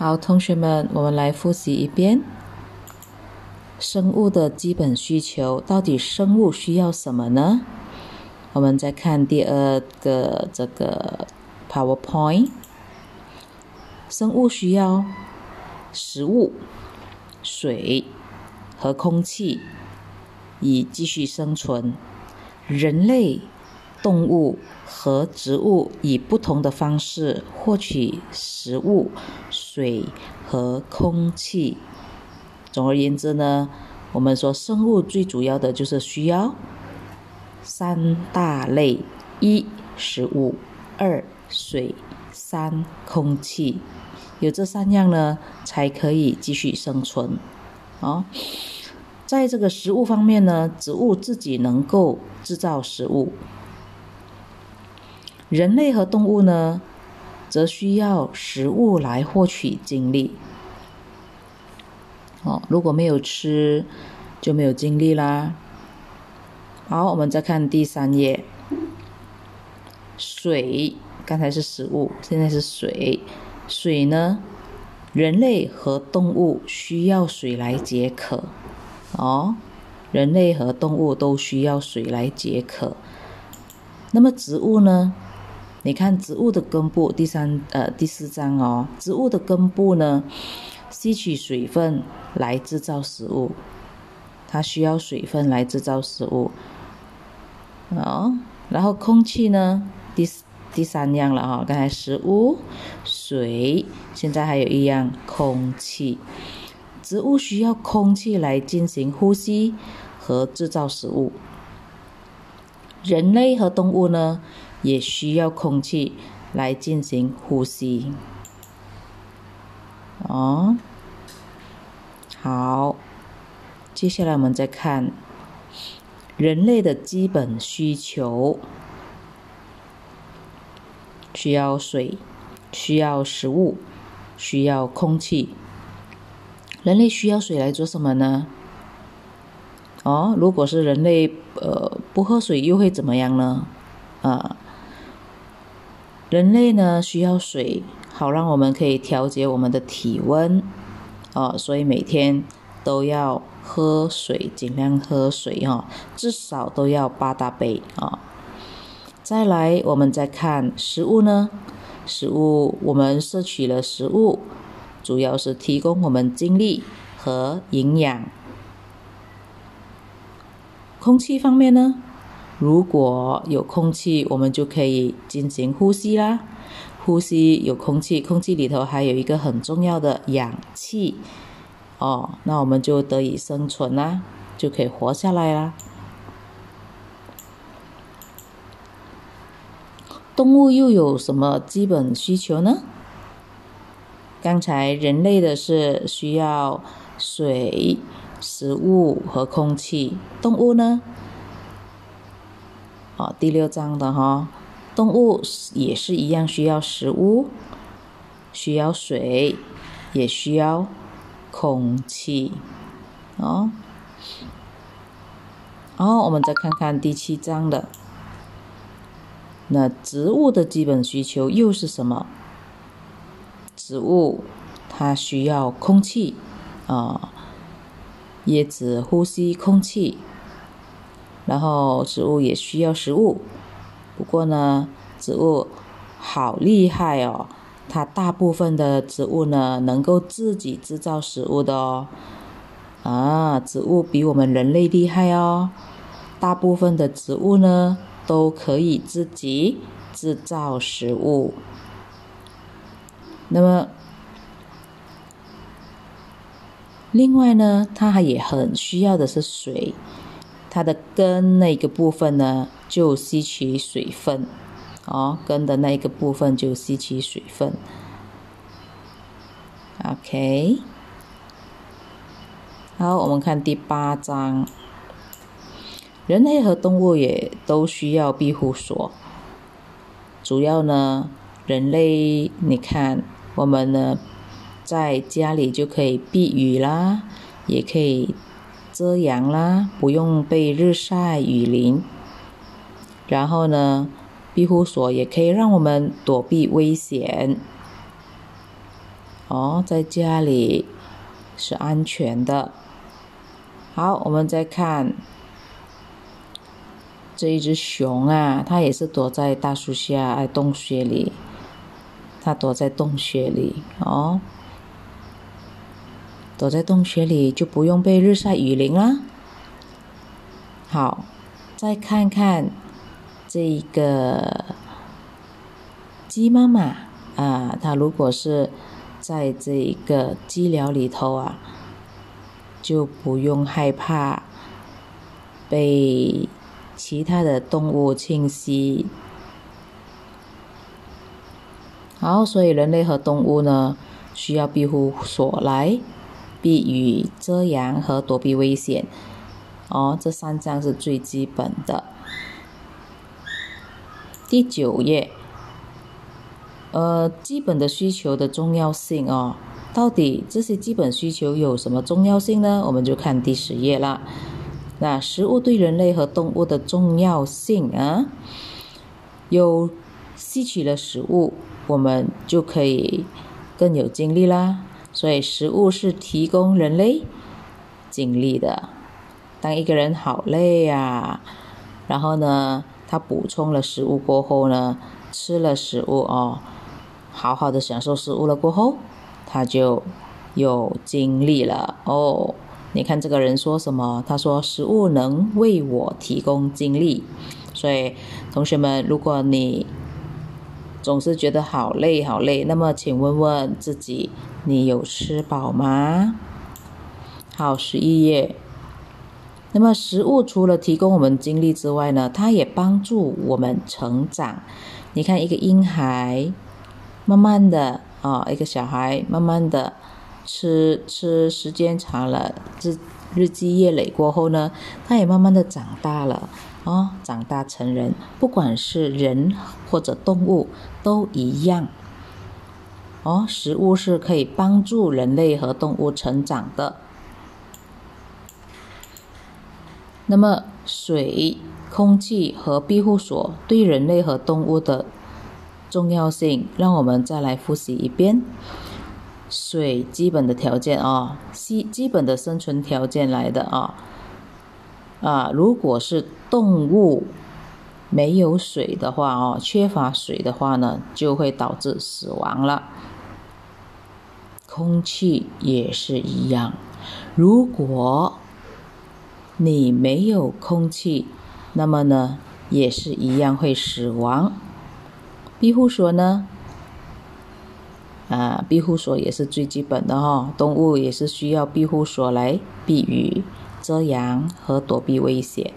好，同学们，我们来复习一遍生物的基本需求。到底生物需要什么呢？我们再看第二个这个 PowerPoint。生物需要食物、水和空气以继续生存。人类、动物和植物以不同的方式获取食物。水和空气。总而言之呢，我们说生物最主要的就是需要三大类：一食物，二水，三空气。有这三样呢，才可以继续生存。啊，在这个食物方面呢，植物自己能够制造食物，人类和动物呢？则需要食物来获取精力。哦，如果没有吃，就没有精力啦。好，我们再看第三页。水，刚才是食物，现在是水。水呢，人类和动物需要水来解渴。哦，人类和动物都需要水来解渴。那么植物呢？你看植物的根部，第三呃第四章哦，植物的根部呢，吸取水分来制造食物，它需要水分来制造食物，哦，然后空气呢，第第三样了哈，刚才食物、水，现在还有一样空气，植物需要空气来进行呼吸和制造食物，人类和动物呢？也需要空气来进行呼吸。哦，好，接下来我们再看人类的基本需求：需要水，需要食物，需要空气。人类需要水来做什么呢？哦，如果是人类呃不喝水，又会怎么样呢？啊？人类呢需要水，好让我们可以调节我们的体温，哦，所以每天都要喝水，尽量喝水哦，至少都要八大杯啊。再来，我们再看食物呢，食物我们摄取了食物，主要是提供我们精力和营养。空气方面呢？如果有空气，我们就可以进行呼吸啦。呼吸有空气，空气里头还有一个很重要的氧气，哦，那我们就得以生存啦，就可以活下来啦。动物又有什么基本需求呢？刚才人类的是需要水、食物和空气，动物呢？哦，第六章的哈，动物也是一样，需要食物，需要水，也需要空气，哦。然后我们再看看第七章的，那植物的基本需求又是什么？植物它需要空气，啊，叶子呼吸空气。然后植物也需要食物，不过呢，植物好厉害哦，它大部分的植物呢能够自己制造食物的哦，啊，植物比我们人类厉害哦，大部分的植物呢都可以自己制造食物。那么，另外呢，它也很需要的是水。它的根那个部分呢，就吸取水分，哦，根的那一个部分就吸取水分。OK，好，我们看第八章，人类和动物也都需要庇护所。主要呢，人类，你看，我们呢，在家里就可以避雨啦，也可以。遮阳啦，不用被日晒雨淋。然后呢，庇护所也可以让我们躲避危险。哦，在家里是安全的。好，我们再看这一只熊啊，它也是躲在大树下、哎洞穴里。它躲在洞穴里哦，躲在洞穴里就不用被日晒雨淋啦。好，再看看这个鸡妈妈啊，它如果是在这个鸡寮里头啊，就不用害怕被其他的动物侵袭。好，所以人类和动物呢，需要庇护所来避雨、遮阳和躲避危险。哦，这三项是最基本的。第九页，呃，基本的需求的重要性哦，到底这些基本需求有什么重要性呢？我们就看第十页了。那食物对人类和动物的重要性啊，有吸取了食物。我们就可以更有精力啦。所以食物是提供人类精力的。当一个人好累呀，然后呢，他补充了食物过后呢，吃了食物哦，好好的享受食物了过后，他就有精力了哦。你看这个人说什么？他说食物能为我提供精力。所以同学们，如果你总是觉得好累好累，那么请问问自己，你有吃饱吗？好，十一页。那么食物除了提供我们精力之外呢，它也帮助我们成长。你看，一个婴孩，慢慢的啊，一个小孩慢慢的吃吃，时间长了，日日积月累过后呢，他也慢慢的长大了。哦，长大成人，不管是人或者动物都一样。哦，食物是可以帮助人类和动物成长的。那么，水、空气和庇护所对人类和动物的重要性，让我们再来复习一遍。水基本的条件啊，基基本的生存条件来的啊。啊，如果是动物没有水的话哦，缺乏水的话呢，就会导致死亡了。空气也是一样，如果你没有空气，那么呢，也是一样会死亡。庇护所呢？啊，庇护所也是最基本的哈，动物也是需要庇护所来避雨。遮阳和躲避危险。